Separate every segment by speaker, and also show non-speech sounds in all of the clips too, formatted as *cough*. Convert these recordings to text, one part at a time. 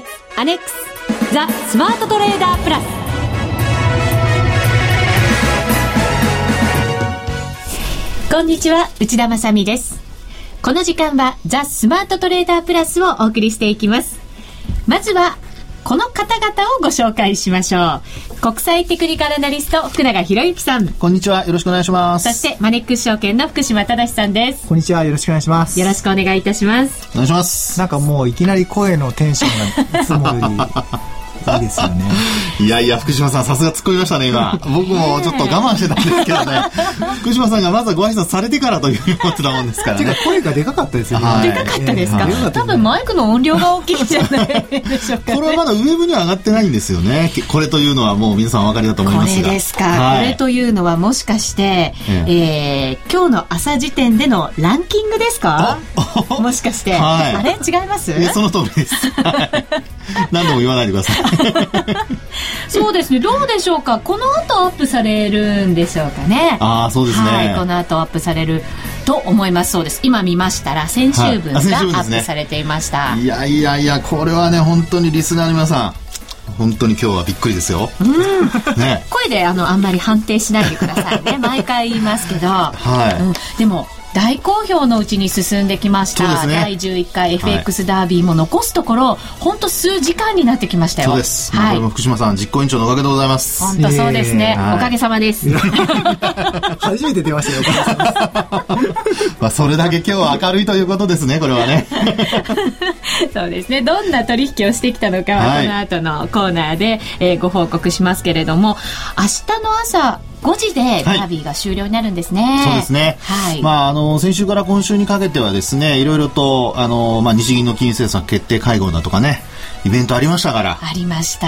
Speaker 1: 決アネックスザ・スマートトレーダープラス。こんにちは内田まさみです。この時間はザ・スマートトレーダープラスをお送りしていきます。まずはこの方々をご紹介しましょう。国際テクニカルアナリスト、福永博之さん。
Speaker 2: こんにちは。よろしくお願いします。
Speaker 1: そして、マネックス証券の福島正さんです。
Speaker 3: こんにちは。よろしくお願いします。
Speaker 1: よろしくお願いいたします。
Speaker 2: お願いします。
Speaker 3: なんかもういきなり声のテンションがいつもよりいいですよね。*laughs*
Speaker 2: いやいや、福島さん、さすが突っ込みましたね、今。*laughs* 僕もちょっと我慢してたんですけどね。*laughs* 福島さんがまずはご挨拶されてからというふうに思ってたもんですからね。
Speaker 3: 声がでかかったですよね。
Speaker 1: はい、でかかったですか、えー、多分マイクの音量が大きいんじゃないでしょうか、
Speaker 2: ね、これはまだウェブには上がってないんですよね。これというのはもう皆さんお分かりだと思いますが。
Speaker 1: これですか。はい、これというのはもしかして、ええー、今日の朝時点でのランキングですか？もしかして。はい、あれ？違います？
Speaker 2: その通りです。*laughs* 何度も言わないでください。*laughs*
Speaker 1: そうですね。どうでしょうか？この後アップされるんでしょうかね？
Speaker 2: ああそうですね、
Speaker 1: はい、この後アップされると思います。そうです。今見ましたら先週分がアップされていました、
Speaker 2: はい、いやいやいやこれはね本当にリスナーの皆さん本当に今日はびっくりですよ。
Speaker 1: うん、ね、声であのあんまり判定しないでくださいね。*laughs* 毎回言いますけど、はい、うん、でも大好評のうちに進んできました、ね、第11回 FX ダービーも残すところ、本、当、数時間になってきましたよ。
Speaker 2: そうです、はい、福島さん実行委員長のおかげでございます。
Speaker 1: 本当そうですね、おかげさまです。*laughs*
Speaker 3: 初めて出ましたよ *laughs*
Speaker 2: まあそれだけ今日は明るいということですねこれはね。*laughs*
Speaker 1: そうですね。どんな取引をしてきたのかはこの後のコーナーで、えー、ご報告しますけれども明日の朝5時でダービーが終了になるんですね。は
Speaker 2: い、そうですね。はい。まああの先週から今週にかけてはですね、いろいろとあのまあ日銀の金融政策決定会合だとかね。イベントありましたから。
Speaker 1: ありました。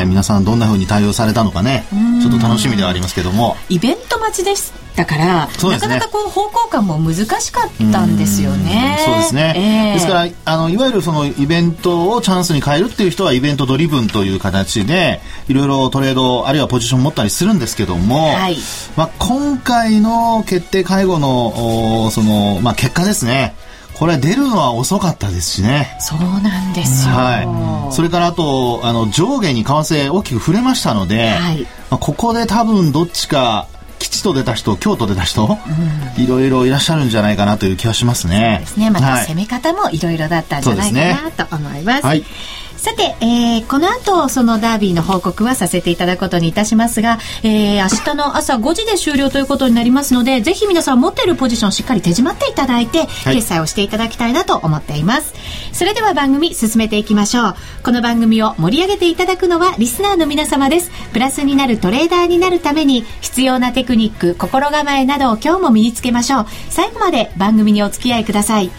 Speaker 2: えー、皆さんどんなふうに対応されたのかね、ちょっと楽しみではありますけども。
Speaker 1: イベント待ちでしたから、ね、なかなかこう方向感も難しかったんですよね。
Speaker 2: そうですね。えー、ですからあのいわゆるそのイベントをチャンスに変えるっていう人はイベントドリブンという形でいろいろトレードあるいはポジション持ったりするんですけども、はい、まあ今回の決定会合のそのまあ結果ですね。これ出るのは遅かったですしね。
Speaker 1: そうなんですよ。
Speaker 2: はい。それからあと、あの、上下に為替大きく触れましたので、はい、まあ、ここで多分どっちか、吉と出た人、京都出た人、うん、いろいろいらっしゃるんじゃないかなという気はしますね。
Speaker 1: そうですね。また攻め方もいろいろだったんじゃないかなと思います。すね、はい。さて、えー、この後、そのダービーの報告はさせていただくことにいたしますが、えー、明日の朝5時で終了ということになりますので、ぜひ皆さん持っているポジションしっかり手締まっていただいて、はい、決済をしていただきたいなと思っています。それでは番組進めていきましょう。この番組を盛り上げていただくのはリスナーの皆様です。プラスになるトレーダーになるために必要なテククニック、心構えなどを今日も身につけましょう。最後まで番組にお付き合いください。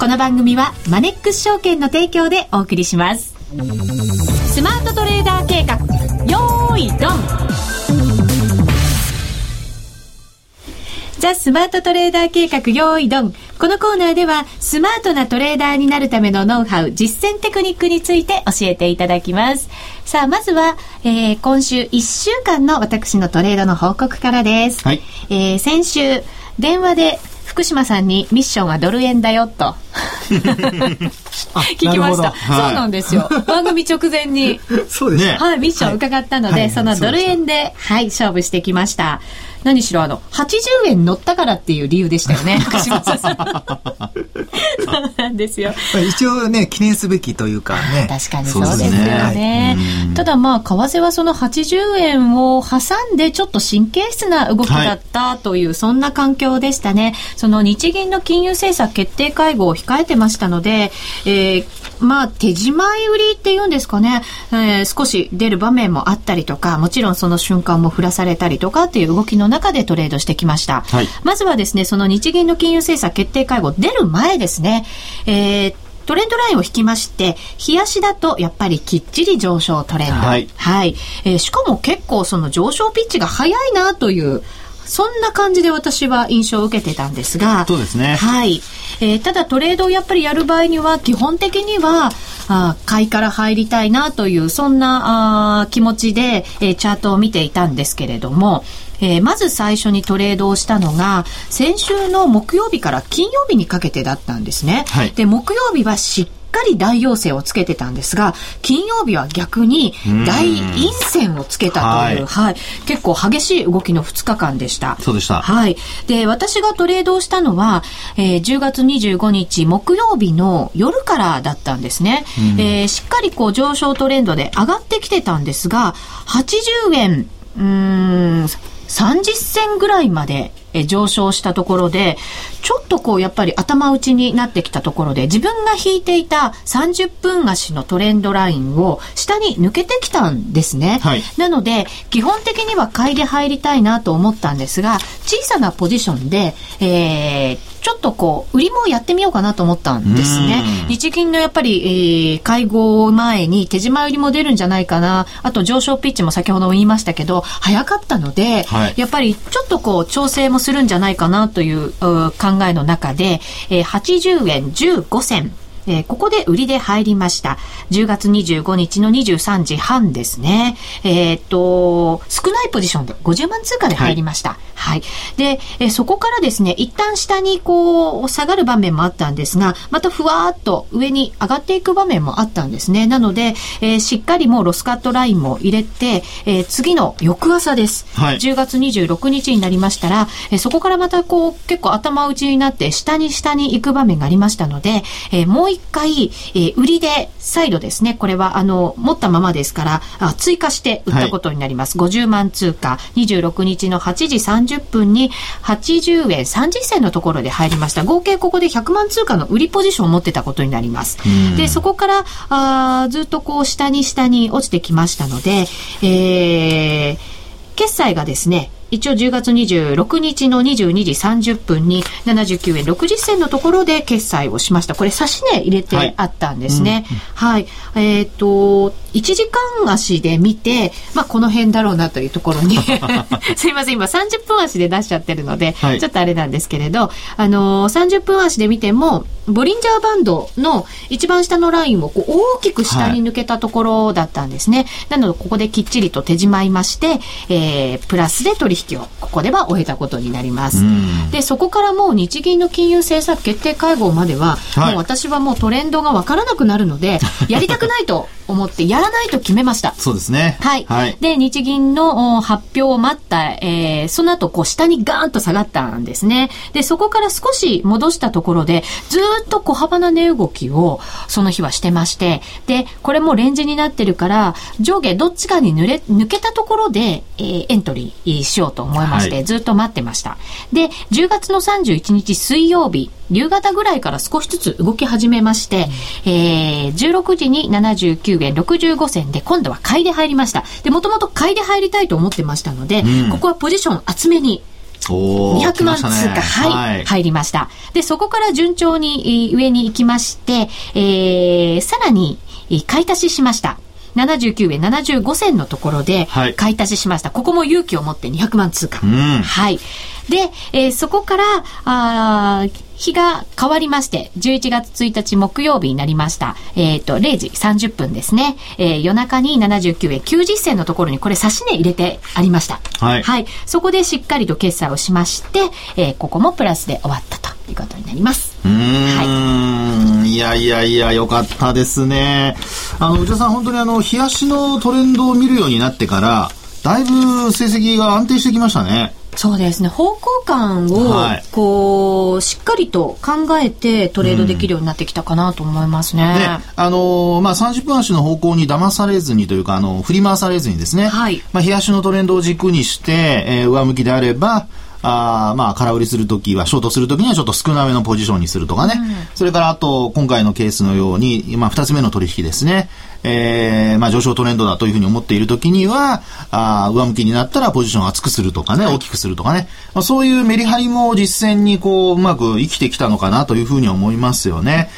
Speaker 1: この番組はマネックス証券の提供でお送りします。スマートトレーダー計画よーいドンザ・スマートトレーダー計画用意ドン。このコーナーでは、スマートなトレーダーになるためのノウハウ、実践テクニックについて教えていただきます。さあ、まずは、えー、今週1週間の私のトレードの報告からです。はい。えー、先週、電話で福島さんにミッションはドル円だよと。*laughs* 聞きました、はい、そうなんですよ。番組直前に。*laughs*
Speaker 3: そうですね。
Speaker 1: はいミッション伺ったので、はい、そのドル円ではい勝負してきました何しろあの、80円乗ったからっていう理由でしたよね、*laughs* 福島さん。そうなんですよ。
Speaker 3: 一応ね、記念すべきというかね。
Speaker 1: 確かにそうですよね。ねただまあ、為替はその80円を挟んでちょっと神経質な動きだったという、はい、そんな環境でしたね。その日銀の金融政策決定会合を控えてましたので、えー、まあ、手仕舞い売りっていうんですかね、えー、少し出る場面もあったりとか、もちろんその瞬間も振らされたりとかっていう動きの中でトレードしてきました。はい、まずはですね、その日銀の金融政策決定会合出る前ですね、えー、トレンドラインを引きまして、冷やしだとやっぱりきっちり上昇トレンド。はい。はい、えー、しかも結構その上昇ピッチが早いなという、そんな感じで私は印象を受けてたんですが。
Speaker 2: そうですね。
Speaker 1: はい。えー、ただトレードをやっぱりやる場合には、基本的には、あ買いから入りたいなという、そんなあ気持ちで、えー、チャートを見ていたんですけれども、えー、まず最初にトレードをしたのが、先週の木曜日から金曜日にかけてだったんですね。はい、で、木曜日はしっかり大陽線をつけてたんですが、金曜日は逆に大陰線をつけたという、はい、結構激しい動きの2日間でした。
Speaker 2: そうでした。
Speaker 1: はい。で、私がトレードをしたのは、えー、10月25日木曜日の夜からだったんですね。えー、しっかりこう上昇トレンドで上がってきてたんですが、80円、うん、30銭ぐらいまで上昇したところで、ちょっとこうやっぱり頭打ちになってきたところで、自分が引いていた30分足のトレンドラインを下に抜けてきたんですね。はい、なので、基本的には買いで入りたいなと思ったんですが、小さなポジションで、えー、ちょっとこう、売りもやってみようかなと思ったんですね。日銀のやっぱり、えー、会合前に手締ま売りも出るんじゃないかな。あと上昇ピッチも先ほど言いましたけど、早かったので、はい、やっぱりちょっとこう、調整もするんじゃないかなという考えの中で、えー、80円15銭。えー、ここで売りで入りました。10月25日の23時半ですね。えー、っと、少ないポジションで50万通貨で入りました。はい、はい。で、えー、そこからですね、一旦下にこう、下がる場面もあったんですが、またふわーっと上に上がっていく場面もあったんですね。なので、えー、しっかりもうロスカットラインも入れて、えー、次の翌朝です。はい、10月26日になりましたら、えー、そこからまたこう、結構頭打ちになって、下に下に行く場面がありましたので、えー、もう一回、えー、売りで再度ですね、これはあの、持ったままですから、あ追加して売ったことになります。はい、50万通貨、26日の8時30分に80円30銭のところで入りました。合計ここで100万通貨の売りポジションを持ってたことになります。で、そこからあずっとこう下に下に落ちてきましたので、えー、決済がですね、一応10月26日の22時30分に79円60銭のところで決済をしました。これ、差し値入れてあったんですね。はい。うん、はい、えっ、ー、と、1時間足で見て、まあ、この辺だろうなというところに *laughs* すいません、今30分足で出しちゃってるので、はい、ちょっとあれなんですけれど、あのー、30分足で見ても、ボリンジャーバンドの一番下のラインをこう大きく下に抜けたところだったんですね。はい、なので、ここできっちりと手締まいまして、えー、プラスで取引をここでは終えたことになります。で、そこからもう日銀の金融政策決定会合までは、はい、もう私はもうトレンドがわからなくなるので、*laughs* やりたくないと思ってやらないと決めました。
Speaker 2: そうですね。
Speaker 1: はい。はい、で、日銀の発表を待った、えー、その後、こう、下にガーンと下がったんですね。で、そこから少し戻したところで、ずっと小幅な値動きを、その日はしてまして、で、これもレンジになってるから、上下どっちかに抜れ抜けたところで、えー、エントリーしようと思いまして、はい、ずっと待ってました。で、10月の31日水曜日、夕方ぐらいから少しずつ動き始めまして、えー、16時に79円65銭で今度は買いで入りました。で、もともと買いで入りたいと思ってましたので、うん、ここはポジション厚めに200万通貨、ね、はい、はい、入りました。で、そこから順調に上に行きまして、えー、さらに買い足ししました。79円75銭のところで買い足ししました。はい、ここも勇気を持って200万通貨。うん、はい。で、えー、そこから、あ日が変わりまして、11月1日木曜日になりました。えっ、ー、と、0時30分ですね。えー、夜中に79円90銭のところにこれ差し値入れてありました。はい。はい。そこでしっかりと決済をしまして、えー、ここもプラスで終わったということになります。
Speaker 2: うん。はい。いやいやいや、よかったですね。あの、内田さん、本当にあの、冷やしのトレンドを見るようになってから、だいぶ成績が安定してきましたね。
Speaker 1: そうですね。方向感をこう、はい、しっかりと考えてトレードできるようになってきたかなと思いますね。
Speaker 2: うん、あのー、まあ、30分足の方向に騙されずにというかあの振り回されずにですね、はい、まあ、日足のトレンドを軸にして、えー、上向きであればあまあ、空売りするときは、ショートするときにはちょっと少なめのポジションにするとかね。うん、それから、あと、今回のケースのように、まあ、二つ目の取引ですね。えー、まあ、上昇トレンドだというふうに思っているときには、あ上向きになったらポジションを厚くするとかね、大きくするとかね。まあ、そういうメリハリも実践にこう、うまく生きてきたのかなというふうに思いますよね。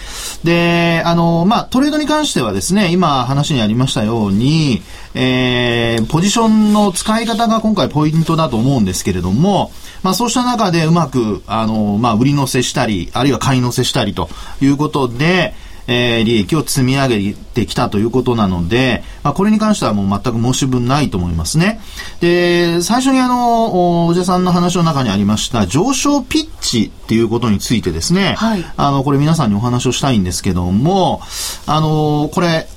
Speaker 2: で、あの、まあ、トレードに関してはですね、今話にありましたように、えー、ポジションの使い方が今回ポイントだと思うんですけれども、まあそうした中でうまく、あの、まあ売り乗せしたり、あるいは買い乗せしたりということで、えー、利益を積み上げてきたということなので、まあ、これに関してはもう全く申し分ないと思いますね。で、最初にあの、おじさんの話の中にありました上昇ピッチっていうことについてですね、はい、あの、これ皆さんにお話をしたいんですけども、あの、これ、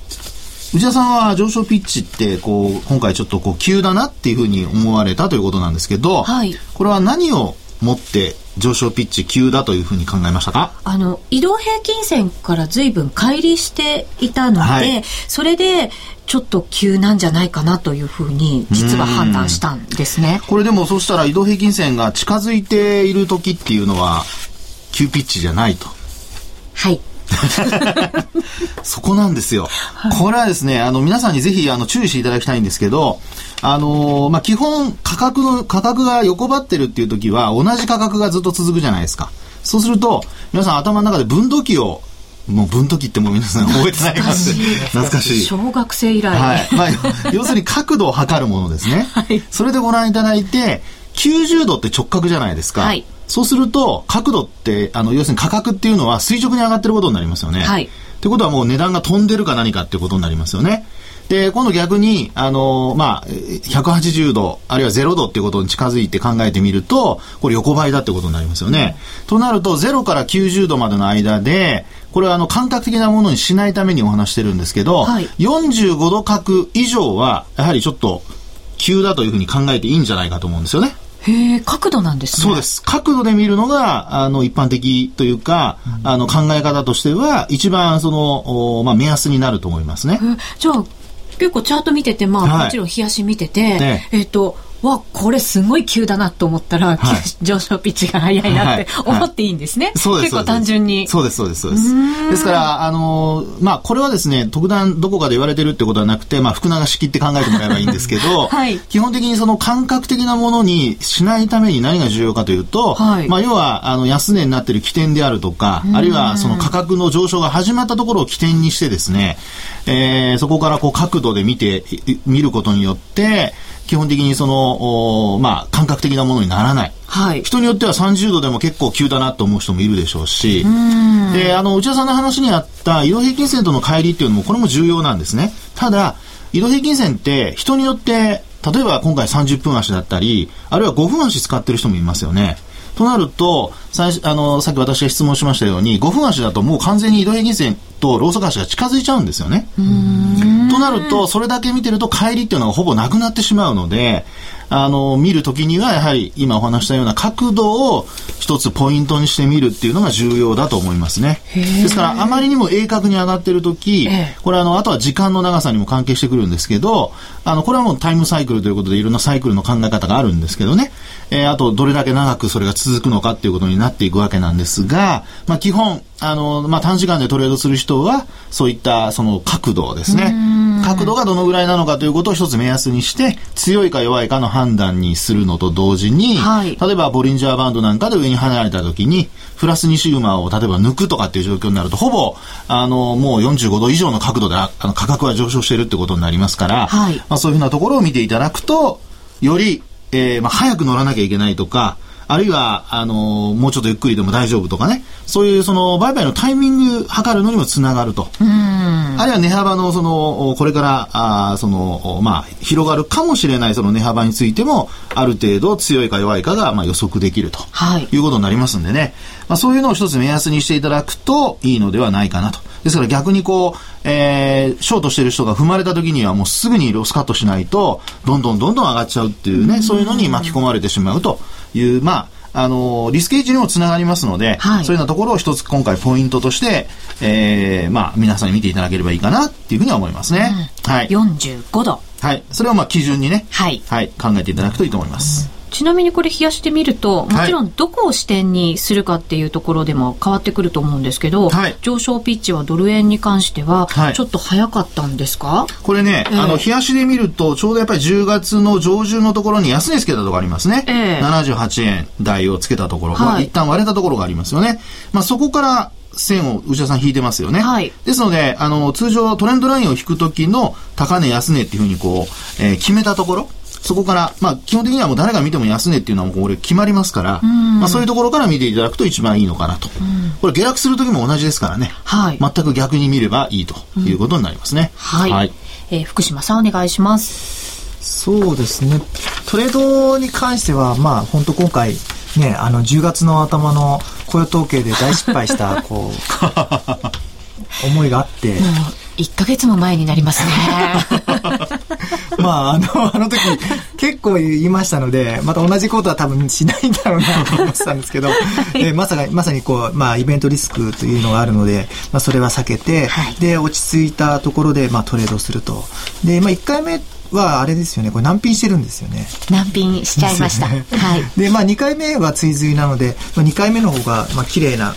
Speaker 2: 内田さんは上昇ピッチってこう今回ちょっとこう急だなっていうふうに思われたということなんですけど、はい、これは何をもって上昇ピッチ急だというふうに考えましたか？
Speaker 1: あの移動平均線から随分乖離していたので、はい、それでちょっと急なんじゃないかなというふうに実は判断したんですね。
Speaker 2: これでもそうしたら移動平均線が近づいている時っていうのは急ピッチじゃないと。
Speaker 1: はい *laughs*
Speaker 2: そこなんですよ。これはですね、あの、皆さんにぜひ、あの、注意していただきたいんですけど、あのー、まあ、基本、価格の、価格が横ばってるっていう時は、同じ価格がずっと続くじゃないですか。そうすると、皆さん頭の中で分度器をもう分度器ってもう皆さん *laughs* 覚えてないます懐かしい。
Speaker 1: 小学生以来。はい。
Speaker 2: まあ、要するに角度を測るものですね。はい。それでご覧いただいて、90度って直角じゃないですか。はい。そうすると、角度って、あの、要するに価格っていうのは垂直に上がってることになりますよね。はい。ってことはもう値段が飛んでるか何かってことになりますよね。で、今度逆に、あのまあ、180度、あるいは0度っていうことに近づいて考えてみると、これ横ばいだってことになりますよね。うん、となると、0から90度までの間で、これはあの感覚的なものにしないためにお話してるんですけど、はい、45度角以上は、やはりちょっと急だというふうに考えていいんじゃないかと思うんですよね。
Speaker 1: へえ、角度なんです
Speaker 2: ね。そうです。角度で見るのが、あの、一般的というか、うん、あの、考え方としては、一番、その、まあ、目安になると思いますね。
Speaker 1: じゃあ、結構チャート見てて、まあ、はい、もちろん冷やし見てて、ね、えっ、ー、と、わ、これすごい急だなと思ったら、はい、*laughs* 上昇ピッチが速いなって思っていいんですね。そうです。結構単純に。
Speaker 2: そうです、そうです、そうです。ですから、あのー、まあ、これはですね、特段どこかで言われてるってことはなくて、まあ、福永式って考えてもらえばいいんですけど、*laughs* はい、基本的にその感覚的なものにしないために何が重要かというと、はい、まあ、要は、あの、安値になってる起点であるとか、あるいはその価格の上昇が始まったところを起点にしてですね、えー、そこからこう角度で見て、見ることによって、基本的にその、まあ、感覚的なものにならない。はい。人によっては30度でも結構急だなと思う人もいるでしょうし、うで、あの、内田さんの話にあった移動平均線との乖離っていうのも、これも重要なんですね。ただ、移動平均線って人によって、例えば今回30分足だったり、あるいは5分足使ってる人もいますよね。となると、最あの、さっき私が質問しましたように、5分足だともう完全に移動平均線とローソク足が近づいちゃうんですよね。となると、それだけ見てると帰りっていうのがほぼなくなってしまうので、あの、見るときにはやはり今お話したような角度を一つポイントにしてみるっていうのが重要だと思いますね。ですからあまりにも鋭角に上がってるとき、これあの、あとは時間の長さにも関係してくるんですけど、あの、これはもうタイムサイクルということでいろんなサイクルの考え方があるんですけどね。えー、あとどれだけ長くそれが続くのかっていうことになっていくわけなんですが、まあ基本、あの、まあ短時間でトレードする人は、そういったその角度ですね。角度がどのぐらいなのかということを一つ目安にして、強いか弱いかの判断にするのと同時に、はい、例えばボリンジャーバンドなんかで上に離れた時に、プラス2シグマを例えば抜くとかっていう状況になると、ほぼ、あの、もう45度以上の角度であの価格は上昇しているってことになりますから、はい、まあそういうふうなところを見ていただくと、より、えー、まあ早く乗らなきゃいけないとか、あるいは、あの、もうちょっとゆっくりでも大丈夫とかね、そういうその売買のタイミング測るのにもつながると。あるいは値幅のその、これから、あその、まあ、広がるかもしれないその値幅についても、ある程度強いか弱いかが、まあ、予測できると、はい、いうことになりますんでね。まあ、そういうのを一つ目安にしていただくといいのではないかなと。ですから逆にこう、えー、ショートしてる人が踏まれた時にはもうすぐにロスカットしないと、どんどんどんどん上がっちゃうっていうね、そういうのに巻き込まれてしまうという、まあ、あのリスクエッジにもつながりますので、はい、そういうようなところを一つ今回ポイントとして、えー、まあ、皆さんに見ていただければいいかなっていうふうには思いますね。
Speaker 1: うん、はい。45度。
Speaker 2: はい。それをまあ基準にね、はい。はい。考えていただくといいと思います。
Speaker 1: うんちなみにこれ冷やしてみると、もちろんどこを視点にするかっていうところでも変わってくると思うんですけど、はい、上昇ピッチはドル円に関しては、ちょっと早かったんですか、はい、
Speaker 2: これね、えー、あの、冷やしで見ると、ちょうどやっぱり10月の上旬のところに安値つけたところありますね。えー、78円台をつけたところ、はい、まあ、一旦割れたところがありますよね。まあ、そこから線を内田さん引いてますよね。はい。ですので、あの、通常トレンドラインを引くときの高値安値っていうふうにこう、えー、決めたところ、そこから、まあ、基本的にはもう誰が見ても安値っていうのはこれ決まりますから、まあ、そういうところから見ていただくと一番いいのかなと。これ下落する時も同じですからね。はい。全く逆に見ればいいということになりますね。
Speaker 1: はい。はい、えー、福島さんお願いします。
Speaker 3: そうですね。トレードに関しては、まあ、本当今回、ね、あの、10月の頭の雇用統計で大失敗した、こう、*laughs* 思いがあって。
Speaker 1: 1ヶ月も前になりますね。*laughs*
Speaker 3: まあ、あの、*laughs* あの時、結構言いましたので、また同じことは多分しないんだろうなと思ってたんですけど、*laughs* えまさか、まさにこう、まあ、イベントリスクというのがあるので、まあ、それは避けて、はい、で、落ち着いたところで、まあ、トレードすると。で、まあ、1回目はあれですよね、これ難品してるんですよね。
Speaker 1: 難品しちゃいました。ね、はい。*laughs*
Speaker 3: で、まあ2回目は追随なので、まあ、2回目の方が、まあ綺麗な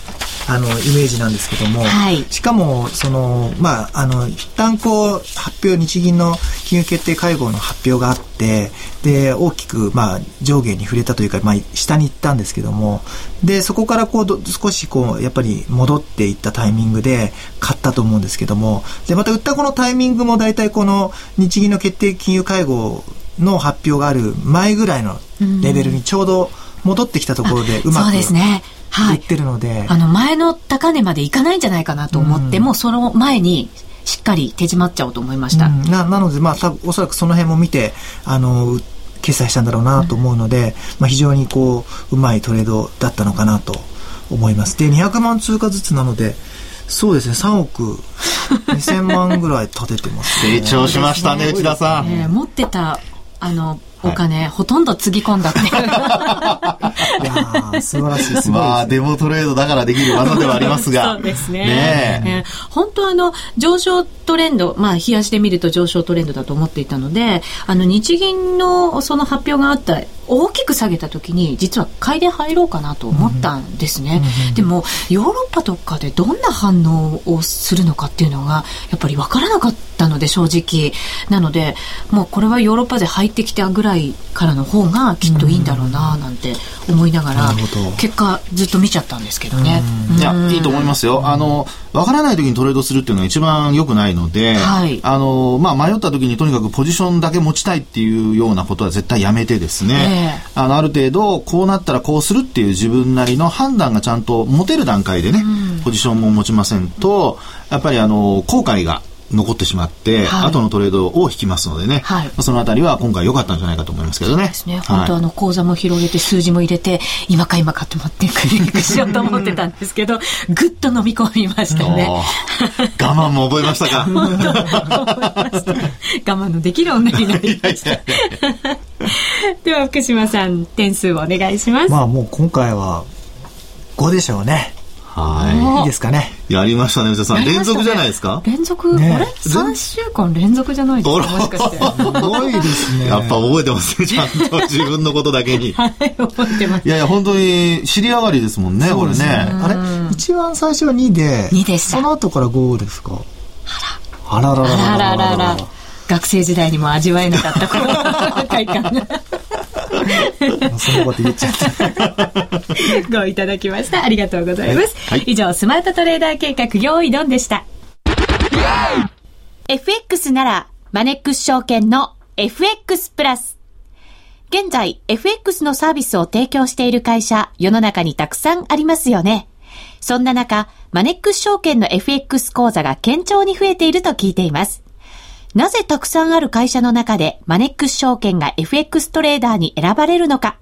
Speaker 3: あのイメージなんですけども、はい、しかもそのまああの一旦こう発表日銀の金融決定会合の発表があってで大きくまあ上下に触れたというかまあ下に行ったんですけどもでそこからこう少しこうやっぱり戻っていったタイミングで買ったと思うんですけどもでまた売ったこのタイミングも大体この日銀の決定金融会合の発表がある前ぐらいのレベルにちょうど戻ってきたところでうまく、そうですね。はい、ってるので、
Speaker 1: あの前の高値までいかないんじゃないかなと思って、うん、もその前にしっかり手締まっちゃおうと思いました。うん、
Speaker 3: ななので、まあ、おそらくその辺も見て、あの、決済したんだろうなと思うので、うん、まあ、非常にこう、うまいトレードだったのかなと思います。で、200万通貨ずつなので、そうですね、3億2000万ぐらい立ててます、
Speaker 2: ね、成長しましたね、内田さん。
Speaker 1: えー、持ってた、あの、お金、はい、ほとんどつぎ込んだっていう。*laughs* い
Speaker 3: や素晴らしいす
Speaker 2: まあ、デモトレードだからできる技ではありますが。
Speaker 1: そうですね。ねえ。本当あの、上昇トレンド、まあ、冷やしで見ると上昇トレンドだと思っていたので、あの、日銀のその発表があった大きく下げた時に実は買いで入ろうかなと思ったんですね、うん、でもヨーロッパとかでどんな反応をするのかっていうのがやっぱり分からなかったので正直。なのでもうこれはヨーロッパで入ってきたぐらいからの方がきっといいんだろうななんて思いながら、結果ずっと見ちゃったんですけどね、
Speaker 2: いやいいと思いますよ。あの分からない時にトレードするっていうのが一番良くないので、はい、あのまあ、迷った時にとにかくポジションだけ持ちたいっていうようなことは絶対やめてですね、えー、あのある程度こうなったらこうするっていう自分なりの判断がちゃんと持てる段階でね、うん、ポジションも持ちませんとやっぱりあの後悔が残ってしまって、はい、後のトレードを引きますのでね、はい、そのあたりは今回良かったんじゃないかと思いますけどね。
Speaker 1: ね。本当あの、口座も広げて数字も入れて、今か今かって待ってクリックしようと思ってたんですけど、*laughs* ぐっと飲み込みましたね。
Speaker 2: 我慢も覚えましたか？*laughs*
Speaker 1: 我慢のできる女になりました。*laughs* では福島さん、点数をお願いします。
Speaker 3: まあもう今回は5でしょうね。はい。いいですかね。
Speaker 2: やりましたね、内田さん。連続じゃないですか？
Speaker 1: 連続、ね、あれ ?3 週間連続じゃないですか？もしかして。す
Speaker 3: ごいですね。
Speaker 2: やっぱ覚えてますね、ちゃんと自分のことだけに。*laughs*
Speaker 1: はい、覚えてます。
Speaker 2: いやいや、本当に知り上がりですもんね、これね。
Speaker 3: あれ？一番最初は2で、
Speaker 1: 2でした。
Speaker 3: その後から5ですか？
Speaker 1: あら。あららららららら。学生時代にも味わえなかったこの快感が。
Speaker 3: そのこと言っちゃった。
Speaker 1: ごいただきました。ありがとうございます。はい、以上、スマートトレーダー計画、用意ドンでした。FX なら、マネックス証券の FX プラス。現在、FX のサービスを提供している会社、世の中にたくさんありますよね。そんな中、マネックス証券の FX 講座が堅調に増えていると聞いています。なぜたくさんある会社の中でマネックス証券が FX トレーダーに選ばれるのか、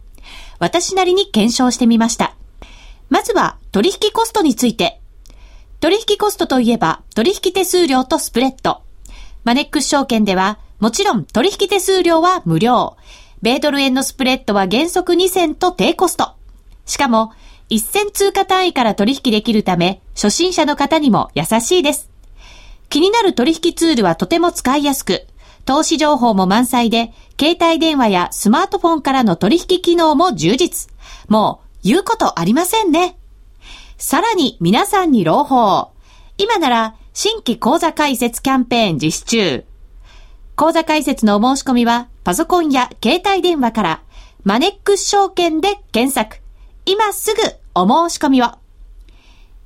Speaker 1: 私なりに検証してみました。まずは取引コストについて。取引コストといえば取引手数料とスプレッド。マネックス証券ではもちろん取引手数料は無料。米ドル円のスプレッドは原則2銭と低コスト。しかも、1銭通貨単位から取引できるため、初心者の方にも優しいです。気になる取引ツールはとても使いやすく、投資情報も満載で、携帯電話やスマートフォンからの取引機能も充実。もう、言うことありませんね。さらに皆さんに朗報。今なら、新規講座開設キャンペーン実施中。講座開設のお申し込みは、パソコンや携帯電話から、マネックス証券で検索。今すぐお申し込みを。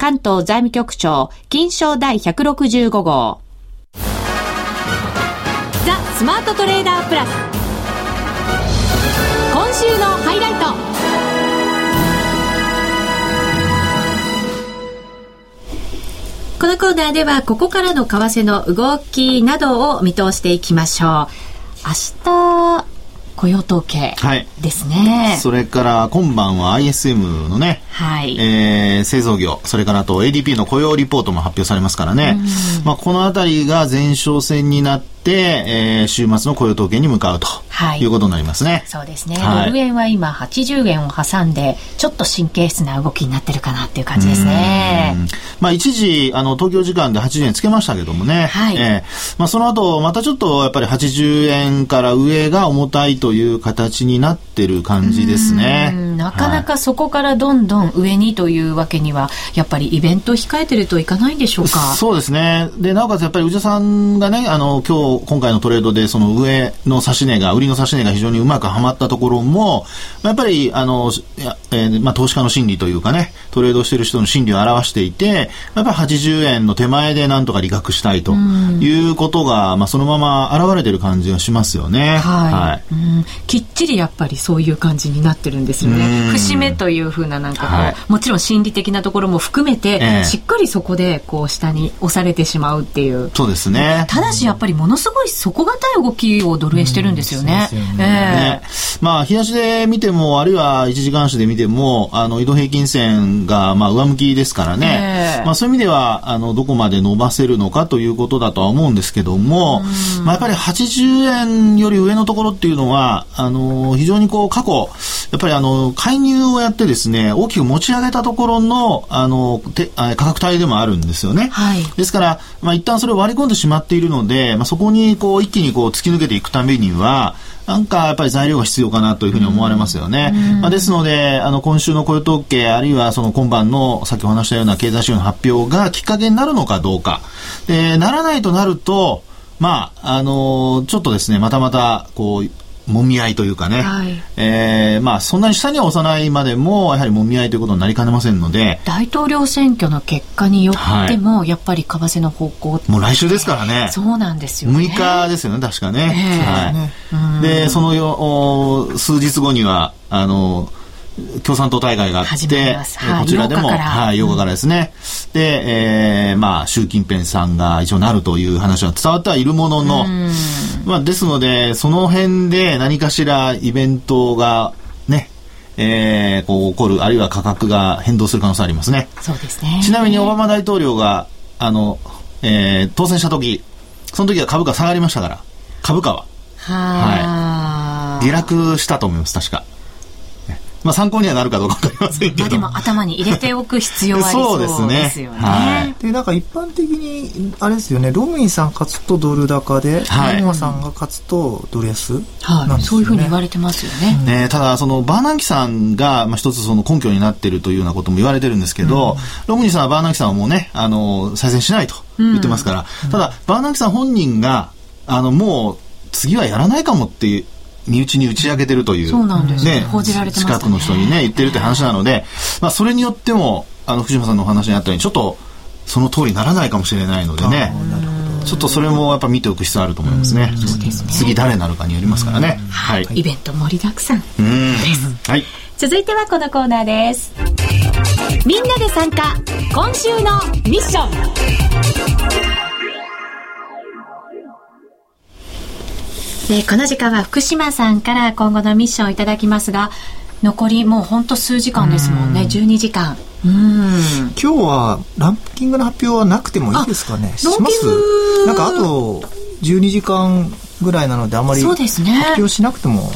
Speaker 1: 関東財務局長、金賞第165号。ザ・スマートトレーダープラス。今週のハイライトこのコーナーではここからの為替の動きなどを見通していきましょう明日雇用統計ですね、
Speaker 2: はい、それから今晩は ISM のね、はい。えー、製造業それからあと ADP の雇用リポートも発表されますからね、まあ、この辺りが前哨戦になって、えー、週末の雇用統計に向かうと、はい、いうことになりますね。
Speaker 1: そうですね、はい、ドル円は今80円を挟んでちょっと神経質な動きになってるかなっていう感じですね。
Speaker 2: まあ、一時あの東京時間で80円つけましたけどもね、はい。えーまあ、その後またちょっとやっぱり80円から上が重たいとという形になってる感じですね。
Speaker 1: なかなかそこからどんどん上にというわけには、やっぱりイベント控えてるといかないんでしょうか？
Speaker 2: そうですね。で、なおかつやっぱり宇治さんがね、あの、今日、今回のトレードで、その上の指し値が、売りの指し値が非常にうまくはまったところも、やっぱり、あの、えー、まあ、投資家の心理というかね、トレードしてる人の心理を表していて、やっぱり80円の手前でなんとか利確したいということが、まあ、そのまま現れてる感じがしますよね。はい。はい、
Speaker 1: きっちりやっぱりそういう感じになってるんですよね。節目というふうななんかこう、はい、もちろん心理的なところも含めて、えー、しっかりそこでこう下に押されてしまうっていう。
Speaker 2: そうですね。
Speaker 1: ただしやっぱりものすごい底堅い動きをドル円してるんですよね。
Speaker 2: まあ、日足で見ても、あるいは一時間足で見ても、あの、移動平均線がまあ上向きですからね。えー、まあそういう意味では、あの、どこまで伸ばせるのかということだとは思うんですけども、まあやっぱり80円より上のところっていうのは、あの、非常にこう、過去、やっぱりあの、介入をやってですね、大きく持ち上げたところの、あの、て価格帯でもあるんですよね。はい。ですから、まあ一旦それを割り込んでしまっているので、まあそこにこう、一気にこう、突き抜けていくためには、なんかやっぱり材料が必要かなというふうに思われますよね。まあ、ですので、あの、今週の雇用統計、あるいはその今晩の先ほど話したような経済指標の発表がきっかけになるのかどうか。で、ならないとなると、まあ、あのー、ちょっとですね、またまた、こう、もみ合いというかね、はい、えー、まあ、そんなに下には押さないまでも、やはりもみ合いということになりかねませんので。
Speaker 1: 大統領選挙の結果によっても、はい、やっぱり為替の方向
Speaker 2: もう来週ですからね。
Speaker 1: そうなんですよね。
Speaker 2: 6日ですよね、確かね。えー、はい。で、そのよ、数日後には、あの、共産党大会があって、こちらでも、はい、8日からですね。うん、で、えー、まあ、習近平さんが一応なるという話は伝わってはいるものの、まあ、ですので、その辺で何かしらイベントが、ね、えー、こう起こる、あるいは価格が変動する可能性ありますね。
Speaker 1: そうですね。
Speaker 2: ちなみにオバマ大統領が、あの、えー、当選した時、その時は株価下がりましたから、株価は。はい。下落したと思います、確か。まあ、参考にはなるかどうかわかりませんけど。まあ、
Speaker 1: でも頭に入れておく必要はありそうですね。*laughs* ですよね。はい。
Speaker 3: で、なんか一般的に、あれですよね、ロミンさん勝つとドル高で、はい。モさんが勝つとドル安、ね、
Speaker 1: はい。そういうふうに言われてますよね。
Speaker 2: ねただ、その、バーナンキさんが、まあ、一つその根拠になっているというようなことも言われてるんですけど、うん、ロミンさんはバーナンキさんはもうね、あの、再選しないと言ってますから、うん、ただ、バーナンキさん本人が、あの、もう、次はやらないかもっていう、身内に打ち上げてるという、
Speaker 1: そうなんですね、報じられて
Speaker 2: 近くの人にね、言ってるって話なので、まあ、それによっても、あの、藤島さんのお話にあったように、ちょっと、その通りにならないかもしれないのでね、ちょっとそれもやっぱ見ておく必要あると思いますね。すね。次誰なるかによりますからね。
Speaker 1: はい。イベント盛りだくさんです。はい。続いてはこのコーナーです。みんなで参加、今週のミッション。で、この時間は福島さんから今後のミッションをいただきますが、残りもうほんと数時間ですもんね、ん。12時間。
Speaker 3: うん。今日はランキングの発表はなくてもいいですかね。します？なんかあと12時間ぐらいなのであまり発表しなくても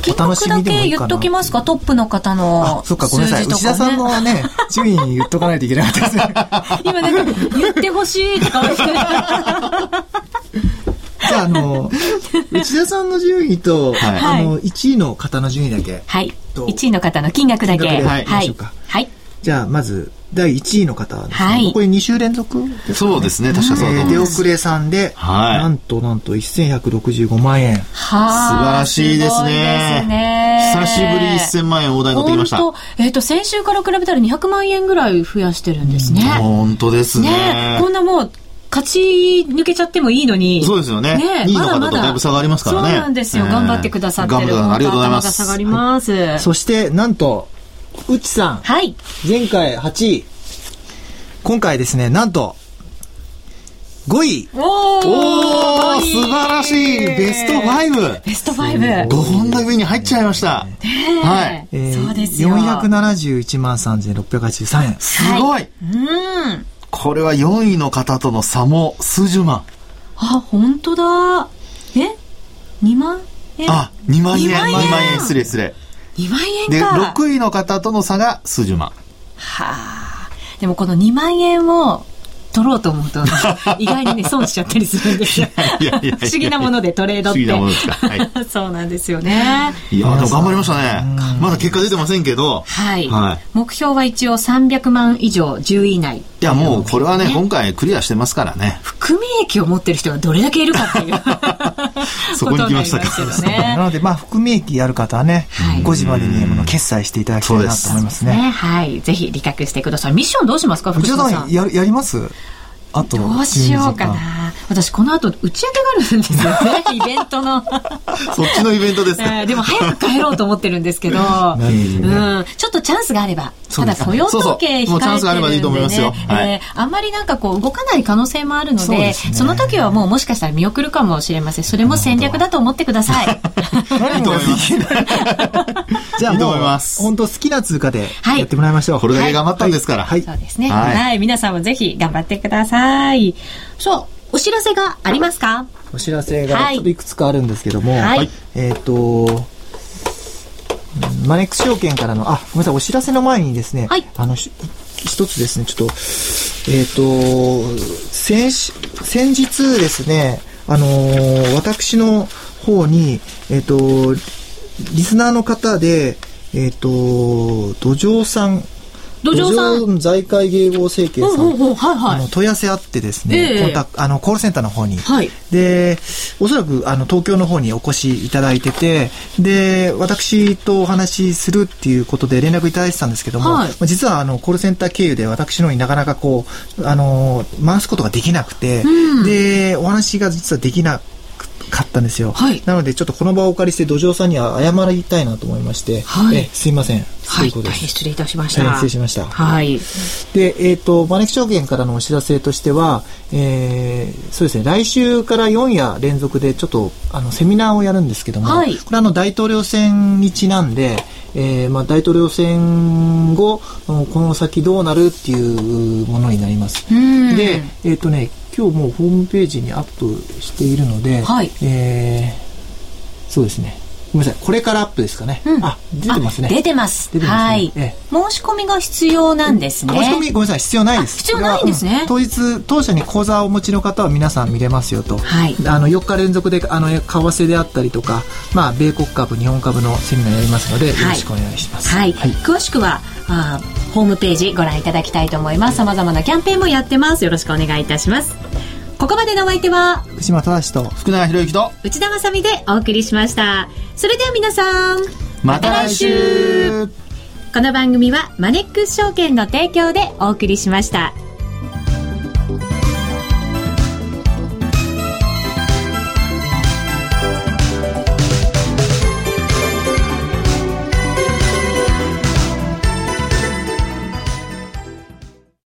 Speaker 1: 金額だけ言っときますか、トップの方の、
Speaker 3: あ、そっか、ごめんなさい。内田さんのね、*laughs* 順位言っとかないといけなかったですね。
Speaker 1: 今なんか、言ってほしいって顔して。
Speaker 3: じゃあ、あの、*laughs* 内田さんの順位と、はい、あの、1位の方の順位だけ。
Speaker 1: はい。1位の方の金額だけ。はい。
Speaker 3: はい。はい。じゃあ、まず、第1位の方ですね。はい、これ2週連続
Speaker 2: そうですね、確かそうだと思
Speaker 3: います。出遅れさんで、はい、なんとなんと1165万円。は
Speaker 2: 素晴らしいですね。すね久しぶり1000万円大台乗ってきました。
Speaker 1: えっ、ー、と、先週から比べたら200万円ぐらい増やしてるんですね。
Speaker 2: 本当ですね。
Speaker 1: ねこんなもう、勝ち抜けちゃってもいいのに。
Speaker 2: そうですよね。ね2位の方とだいぶ差がありますからね。そう
Speaker 1: なんですよ。頑張ってくださってる。頑張
Speaker 2: ありがとうございます。
Speaker 1: 下がります。
Speaker 3: そして、なんと、うちさん。
Speaker 1: はい。
Speaker 3: 前回8位。今回ですね、なんと、5位。
Speaker 1: お
Speaker 2: お素晴らしいベスト 5!
Speaker 1: ベスト 5!
Speaker 2: 5本の上に入っちゃいました。
Speaker 1: はい。えー、そうですよ。471
Speaker 3: 万3683円。
Speaker 2: すごい、うん。これは4位の方との差も数十万。
Speaker 1: あ、本当だ。え ?2 万円？
Speaker 2: あ、2万円。2万円？万円失礼失礼。
Speaker 1: 2万円
Speaker 2: で、6位の方との差が数十万。
Speaker 1: はあ。でもこの2万円を取ろうと思うと、*laughs* 意外にね、損しちゃったりするんですよ。不思議なものでトレードって。不思議なものですか。はい、*laughs* そうなんですよね。
Speaker 2: いや、でも頑張りましたね。まだ結果出てませんけど。
Speaker 1: はい。はい、目標は一応300万以上10位以内。い
Speaker 2: や、もうこれはね、今回クリアしてますからね。
Speaker 1: 含み益を持ってる人がどれだけいるかっていう。*laughs*
Speaker 2: そこに来ましたけど
Speaker 3: ね。なので、まあ、含み益ある方はね、はい、5時までに決済していただきたいなと思いますね。
Speaker 1: はい。ぜひ、理覚してください。ミッションどうしますか、
Speaker 3: 福島さん。ややります？あと
Speaker 1: どうしようかな。私この後打ち上げがあるんですよね、*laughs* イベントの。
Speaker 2: そっちのイベントですか、
Speaker 1: えー、でも早く帰ろうと思ってるんですけど、うん、ちょっとチャンスがあれば、ただ雇用統計控えてるんで、ね、そうそうチャンスがあればいいと思いますよ。はい、えー、あんまりなんかこう動かない可能性もあるので、ね、その時はもうもしかしたら見送るかもしれません。それも戦略だと思ってください。*laughs* いいと思います。
Speaker 3: じゃあもう、本当好きな通貨でやってもらいましょう。
Speaker 2: これだけ頑張ったんですから。
Speaker 1: はい。そうですね。はい。皆さんもぜひ頑張ってください。そう、お知らせがありますか？
Speaker 3: お知らせがちょっといくつかあるんですけども、はい、えっ、ー、と、マネックス証券からの、あ、ごめんなさい、お知らせの前にですね、はい、あの、一つですね、ちょっと、えっ、ー、と、先、先日ですね、あのー、私の方に、えっ、と、リスナーの方で、えっ、と、土壌さん
Speaker 1: 土壌さん。
Speaker 3: 財界迎合政権さん、
Speaker 1: はいはい、あ
Speaker 3: の問い合わせあってですね、えー、コンタあのコールセンターの方に、
Speaker 1: はい、
Speaker 3: でおそらくあの東京の方にお越しいただいててで私とお話しするっていうことで連絡いただいてたんですけども、はい、実はあのコールセンター経由で私のになかなかこうあの回すことができなくて、うん、でお話が実はできなかったんですよ、はい、なのでちょっとこの場をお借りして土壌さんには謝りたいなと思いまして、はい、えすいません。
Speaker 1: はい、失礼いたしました。
Speaker 3: 失礼しました。
Speaker 1: はい。
Speaker 3: で、えっ、ー、と、マネキ証券からのお知らせとしては、えー、そうですね、来週から4夜連続でちょっと、あの、セミナーをやるんですけども、はい、これあの、大統領選にちなんで、えー、まあ、大統領選後、この先どうなるっていうものになります。で、えっ、ー、とね、今日もうホームページにアップしているので、はい、えー、そうですね。ごめんなさい。これからアップですかね。うん、あ、出てますね。
Speaker 1: 出てます。出てます、ね、はい、ええ。申し込みが必要なんですね。
Speaker 3: 申し込み、ごめんなさい。必要ないです。
Speaker 1: 必要ないんですね、
Speaker 3: うん、当日、当社に口座をお持ちの方は皆さん見れますよと。はい。あの、4日連続で、あの、為替であったりとか、まあ、米国株、日本株のセミナーやりますので、よろしくお願いします。
Speaker 1: はい。はい、詳しくは、あホームページご覧いただきたいと思います。様々なキャンペーンもやってます。よろしくお願いいたします。ここまでのお相手は
Speaker 3: 福島正と
Speaker 2: 福永博之と
Speaker 1: 内田まさみでお送りしました。それでは皆さん
Speaker 2: また来週。
Speaker 1: この番組はマネックス証券の提供でお送りしました。